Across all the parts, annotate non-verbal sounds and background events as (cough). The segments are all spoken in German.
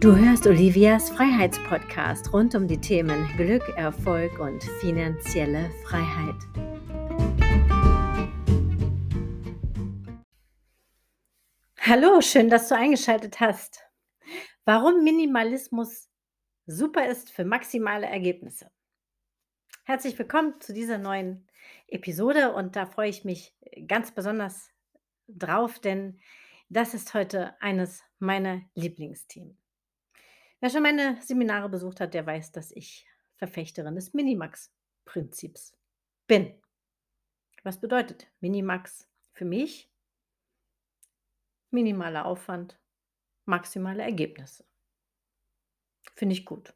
Du hörst Olivias Freiheitspodcast rund um die Themen Glück, Erfolg und finanzielle Freiheit. Hallo, schön, dass du eingeschaltet hast. Warum Minimalismus super ist für maximale Ergebnisse. Herzlich willkommen zu dieser neuen Episode und da freue ich mich ganz besonders drauf, denn das ist heute eines meiner Lieblingsthemen. Wer schon meine Seminare besucht hat, der weiß, dass ich Verfechterin des Minimax-Prinzips bin. Was bedeutet Minimax für mich? Minimaler Aufwand, maximale Ergebnisse. Finde ich gut.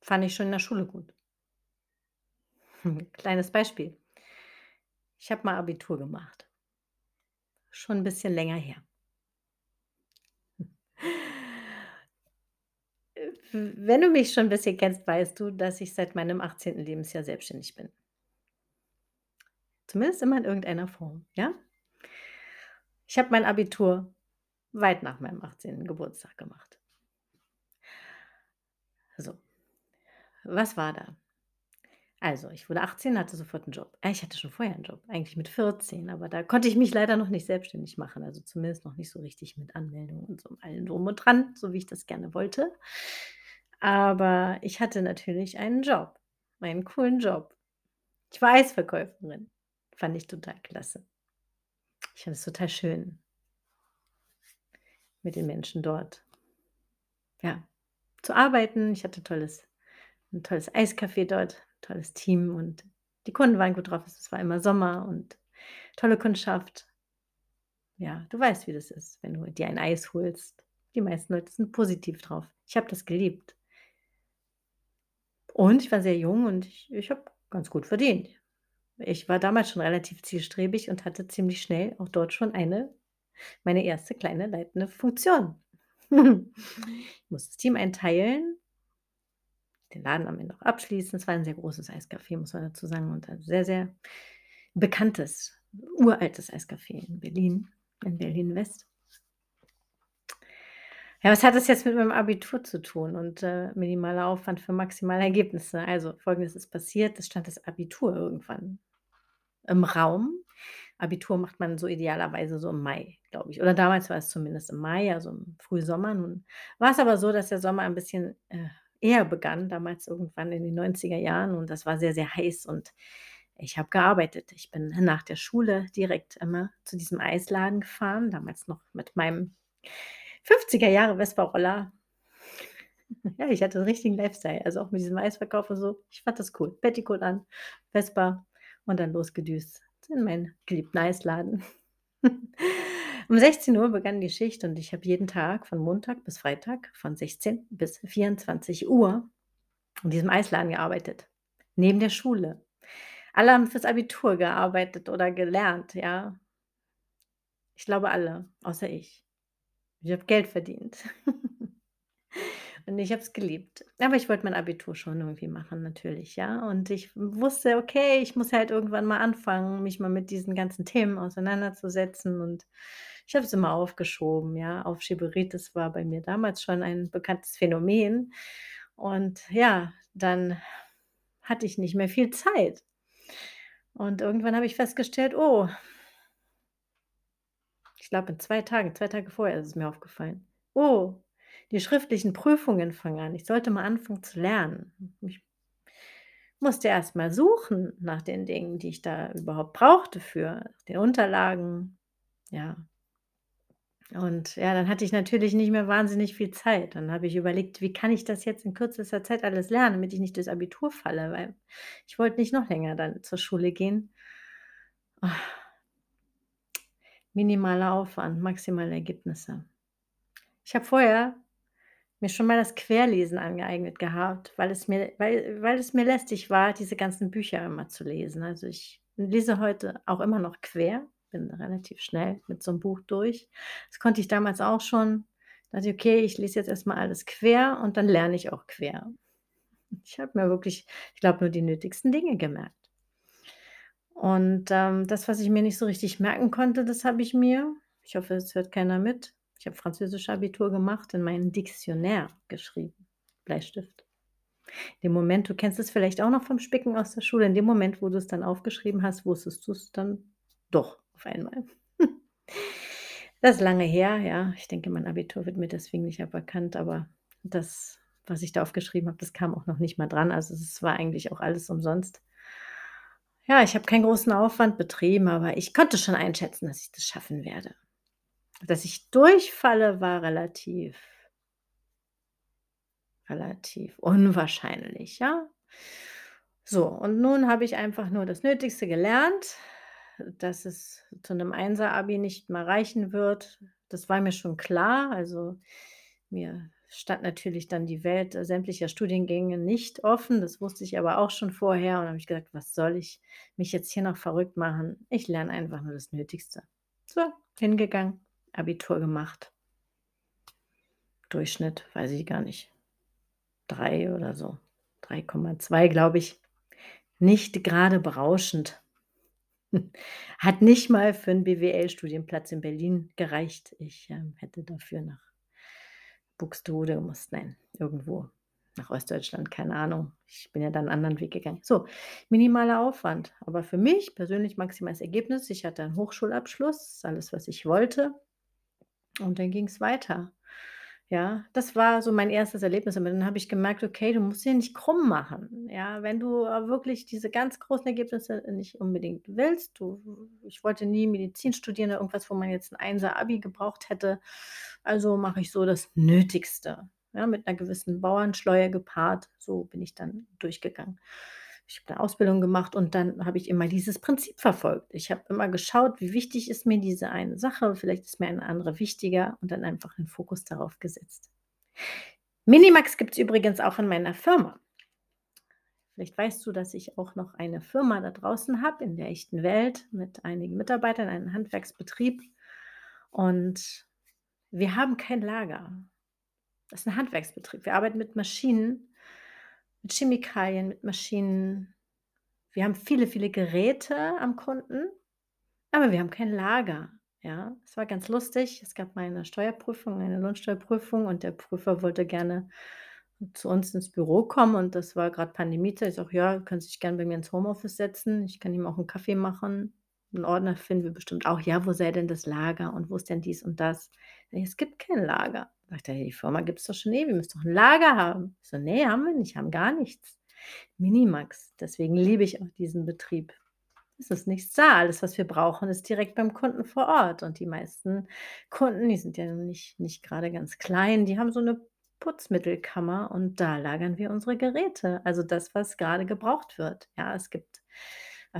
Fand ich schon in der Schule gut. (laughs) Kleines Beispiel. Ich habe mal Abitur gemacht. Schon ein bisschen länger her. Wenn du mich schon ein bisschen kennst, weißt du, dass ich seit meinem 18. Lebensjahr selbstständig bin. Zumindest immer in irgendeiner Form, ja? Ich habe mein Abitur weit nach meinem 18. Geburtstag gemacht. So, was war da? Also, ich wurde 18, hatte sofort einen Job. Äh, ich hatte schon vorher einen Job, eigentlich mit 14, aber da konnte ich mich leider noch nicht selbstständig machen, also zumindest noch nicht so richtig mit Anmeldung und so allem drum und dran, so wie ich das gerne wollte. Aber ich hatte natürlich einen Job, einen coolen Job. Ich war Eisverkäuferin. Fand ich total klasse. Ich fand es total schön mit den Menschen dort. Ja, zu arbeiten. Ich hatte tolles, ein tolles Eiscafé dort, tolles Team und die Kunden waren gut drauf. Es war immer Sommer und tolle Kundschaft. Ja, du weißt, wie das ist, wenn du dir ein Eis holst. Die meisten Leute sind positiv drauf. Ich habe das geliebt. Und ich war sehr jung und ich, ich habe ganz gut verdient. Ich war damals schon relativ zielstrebig und hatte ziemlich schnell auch dort schon eine, meine erste kleine leitende Funktion. (laughs) ich musste das Team einteilen, den Laden am Ende auch abschließen. Es war ein sehr großes Eiscafé, muss man dazu sagen, und ein sehr, sehr bekanntes, uraltes Eiscafé in Berlin, in Berlin West. Ja, was hat das jetzt mit meinem Abitur zu tun und, äh, minimaler Aufwand für maximale Ergebnisse? Also, Folgendes ist passiert, es stand das Abitur irgendwann im Raum. Abitur macht man so idealerweise so im Mai, glaube ich. Oder damals war es zumindest im Mai, also im Frühsommer. Nun war es aber so, dass der Sommer ein bisschen, äh, eher begann, damals irgendwann in den 90er Jahren und das war sehr, sehr heiß und ich habe gearbeitet. Ich bin nach der Schule direkt immer zu diesem Eisladen gefahren, damals noch mit meinem 50er Jahre Vespa-Roller. Ja, ich hatte einen richtigen Lifestyle, also auch mit diesem Eisverkauf und so. Ich fand das cool. Petticoat an, Vespa und dann losgedüst in meinen geliebten Eisladen. (laughs) Um 16 Uhr begann die Schicht und ich habe jeden Tag von Montag bis Freitag von 16 bis 24 Uhr in diesem Eisladen gearbeitet. Neben der Schule. Alle haben fürs Abitur gearbeitet oder gelernt, ja. Ich glaube alle, außer ich. Ich habe Geld verdient. (laughs) Und ich habe es geliebt. Aber ich wollte mein Abitur schon irgendwie machen, natürlich, ja. Und ich wusste, okay, ich muss halt irgendwann mal anfangen, mich mal mit diesen ganzen Themen auseinanderzusetzen. Und ich habe es immer aufgeschoben, ja. Aufschieberitis war bei mir damals schon ein bekanntes Phänomen. Und ja, dann hatte ich nicht mehr viel Zeit. Und irgendwann habe ich festgestellt, oh, ich glaube, in zwei Tagen, zwei Tage vorher ist es mir aufgefallen. Oh, die schriftlichen Prüfungen fangen an. Ich sollte mal anfangen zu lernen. Ich musste erst mal suchen nach den Dingen, die ich da überhaupt brauchte für den Unterlagen. Ja. Und ja, dann hatte ich natürlich nicht mehr wahnsinnig viel Zeit. Dann habe ich überlegt, wie kann ich das jetzt in kürzester Zeit alles lernen, damit ich nicht durchs Abitur falle, weil ich wollte nicht noch länger dann zur Schule gehen. Oh, Minimaler Aufwand, maximale Ergebnisse. Ich habe vorher mir schon mal das Querlesen angeeignet gehabt, weil es mir weil weil es mir lästig war, diese ganzen Bücher immer zu lesen. Also, ich lese heute auch immer noch quer, bin relativ schnell mit so 'nem Buch durch. Das konnte ich damals auch schon. Da dachte ich: „Okay, ich lese jetzt erst mal alles quer und dann lerne ich auch quer.“ Ich habe mir wirklich, ich glaube, nur die nötigsten Dinge gemerkt. Und, ähm, das, was ich mir nicht so richtig merken konnte, das habe ich mir ich hoffe, es hört keiner mit, Ich habe Französisch-Abitur gemacht, in meinen Dictionnaire geschrieben, Bleistift. In dem Moment du kennst es vielleicht auch noch vom Spicken aus der Schule, in dem Moment, wo du's dann aufgeschrieben hast, wusstest du's dann doch auf einmal. (laughs) Das ist lange her, ja. Ich denke, mein Abitur wird mir deswegen nicht aberkannt, aber das, was ich da aufgeschrieben habe, das kam auch noch nicht mal dran. Also, es war eigentlich auch alles umsonst. Ja, ich habe keinen großen Aufwand betrieben, aber ich konnte schon einschätzen, dass ich das schaffen werde. Dass ich durchfalle, war relativ relativ unwahrscheinlich, ja? So, und nun habe ich einfach nur das Nötigste gelernt, dass es zu 'nem Einser-Abi nicht mal reichen wird. Das war mir schon klar. Also, mir stand natürlich dann die Welt, äh, sämtlicher Studiengänge nicht offen. Das wusste ich aber auch schon vorher und habe ich gesagt: „Was soll ich mich jetzt hier noch verrückt machen? Ich lerne einfach nur das Nötigste.“ So, hingegangen, Abitur gemacht. Durchschnitt, weiß ich gar nicht. 3 oder so, 3,2, glaube ich. Nicht grade berauschend. (laughs) Hat nicht mal für 'n BWL-Studienplatz in Berlin gereicht. Ich, ähm, hätte dafür nach Buxtehude gemusst, nein, irgendwo nach Ostdeutschland, keine Ahnung. Ich bin ja dann 'n anderen Weg gegangen. So, minimaler Aufwand, aber für mich persönlich maximales Ergebnis. Ich hatte einen Hochschulabschluss, alles, was ich wollte. Und dann ging's weiter. Ja, das war so mein erstes Erlebnis damit. Dann habe ich gemerkt: „Okay, du musst dich nicht krumm machen.“ Ja, wenn du, äh, wirklich diese ganz großen Ergebnisse nicht unbedingt willst. Du ich wollte nie Medizin studieren oder irgendwas, wo man jetzt 'n Einser-Abi gebraucht hätte. Also, mache ich so das Nötigste, ja, mit 'ner gewissen Bauernschleue gepaart. So bin ich dann durchgegangen. Ich habe 'ne Ausbildung gemacht und dann habe ich immer dieses Prinzip verfolgt. Ich habe immer geschaut, wie wichtig ist mir diese eine Sache, vielleicht ist mir eine andere wichtiger und dann einfach den Fokus darauf gesetzt. Minimax gibt's übrigens auch in meiner Firma. Vielleicht weißt du, dass ich auch noch eine Firma da draußen habe in der echten Welt mit einigen Mitarbeitern, einen Handwerksbetrieb. Und wir haben kein Lager. Das ist 'n Handwerksbetrieb. Wir arbeiten mit Maschinen mit Chemikalien, mit Maschinen. Wir haben viele, viele Geräte am Kunden, aber wir haben kein Lager, ja? Es war ganz lustig. Es gab mal eine Steuerprüfung, eine Lohnsteuerprüfung und der Prüfer wollte gerne zu uns ins Büro kommen und das war grad Pandemiezeit. Ich sage: „Ja, können Sie sich gern bei mir ins Homeoffice setzen. Ich kann ihm auch 'n Kaffee machen. 'N Ordner finden wir bestimmt auch.“ „Ja, wo sei denn das Lager und wo ist denn dies und das?“ Sage ich: „Es gibt kein Lager.“ Sagt er: „Ja, die Firma gibt's doch schon ewig, ihr müsst doch 'n Lager haben.“ Ich so: „Ne, haben wir nicht, haben gar nichts.“ Minimax, deswegen liebe ich auch diesen Betrieb. Es ist nichts da. Alles, was wir brauchen, ist direkt beim Kunden vor Ort und die meisten Kunden, die sind ja nicht nicht grade ganz klein, die haben so 'ne Putzmittelkammer und da lagern wir unsere Geräte, also das, was grade gebraucht wird. Ja, es gibt,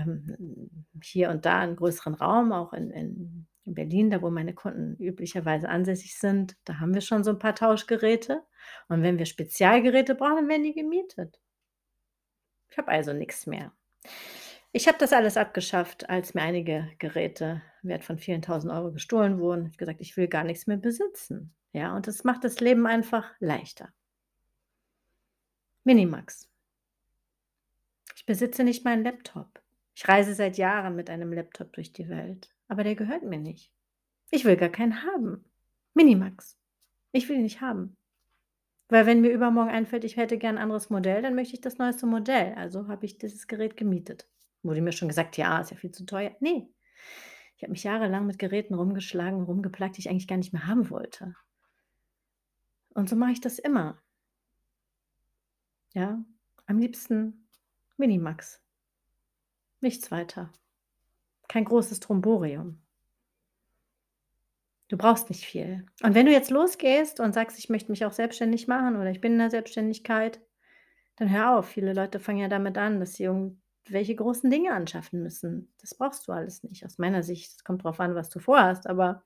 ähm, hier und da 'n größeren Raum, auch in in in Berlin, da wo meine Kunden üblicherweise ansässig sind. Da haben wir schon so 'n paar Tauschgeräte und wenn wir Spezialgeräte brauchen, dann werden die gemietet. Ich habe also nix mehr. Ich habe das alles abgeschafft, als mir einige Geräte Wert von vielen 1.000 € gestohlen wurden. Habe ich gesagt: „Ich will gar nix mehr besitzen.“ Ja, und das macht das Leben einfach leichter. Minimax. Ich besitze nicht mal 'n Laptop. Ich reise seit Jahren mit einem Laptop durch die Welt, aber der gehört mir nicht. Ich will gar keinen haben. Minimax. Ich will ihn nicht haben. Weil wenn mir übermorgen einfällt, ich hätte gern 'n anderes Modell, dann möchte ich das neueste Modell. Also habe ich dieses Gerät gemietet. Wurde mir schon gesagt: „Ja, ist ja viel zu teuer.“ Ne. Ich habe mich jahrelang mit Geräten rumgeschlagen, rumgeplagt, die ich eigentlich gar nicht mehr haben wollte. Und so mache ich das immer. Ja, am liebsten Minimax. Nichts weiter. Kein großes Tromborium. Du brauchst nicht viel. Und wenn du jetzt losgehst und sagst: „Ich möchte mich auch selbstständig machen oder ich bin in der Selbstständigkeit“, dann hör auf. Viele Leute fangen ja damit an, dass sie irgendwelche großen Dinge anschaffen müssen. Das brauchst du alles nicht aus meiner Sicht. Es kommt drauf an, was du vorhast, aber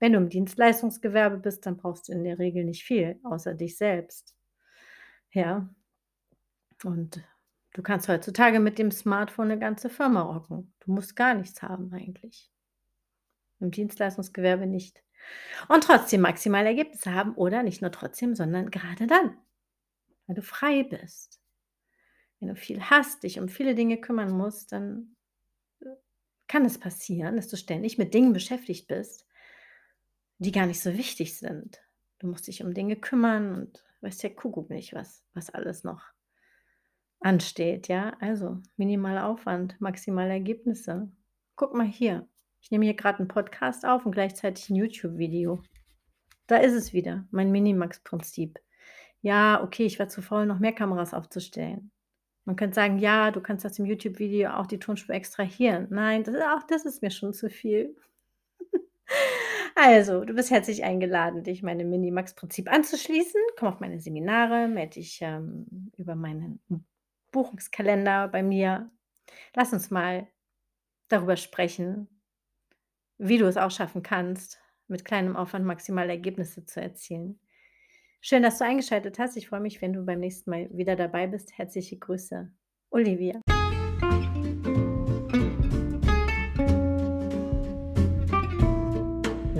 wenn du im Dienstleistungsgewerbe bist, dann brauchst du in der Regel nicht viel, außer dich selbst. Ja. Und du kannst heutzutage mit dem Smartphone 'ne ganze Firma rocken. Du musst gar nichts haben eigentlich. Im Dienstleistungsgewerbe nicht. Und trotzdem maximale Ergebnisse haben oder nicht nur trotzdem, sondern gerade dann, weil du frei bist. Wenn du viel hast, dich um viele Dinge kümmern musst, dann, äh, kann es passieren, dass du ständig mit Dingen beschäftigt bist die gar nicht so wichtig sind. Du musst dich um Dinge kümmern und weißt ja Kuckuck nicht, was was alles noch ansteht, ja? Also, minimaler Aufwand, maximale Ergebnisse. Guck mal hier, ich nehme hier grad 'n Podcast auf und gleichzeitig 'n YouTube-Video. Da ist es wieder, mein Minimax-Prinzip. Ja, okay, ich war zu faul, noch mehr Kameras aufzustellen. Man könnte sagen: „Ja, du kannst aus dem YouTube-Video auch die Tonspur extrahieren.“ Nein, das ist auch das ist mir schon zu viel. (laughs) Also, du bist herzlich eingeladen, dich meinem Minimax-Prinzip anzuschließen. Komm auf meine Seminare, melde dich, ähm, über meinen Buchungskalender bei mir. Lass uns mal darüber sprechen wie du es auch schaffen kannst, mit kleinem Aufwand maximale Ergebnisse zu erzielen. Schön, dass du eingeschaltet hast. Ich freue mich, wenn du beim nächsten Mal wieder dabei bist. Herzliche Grüße, Olivia.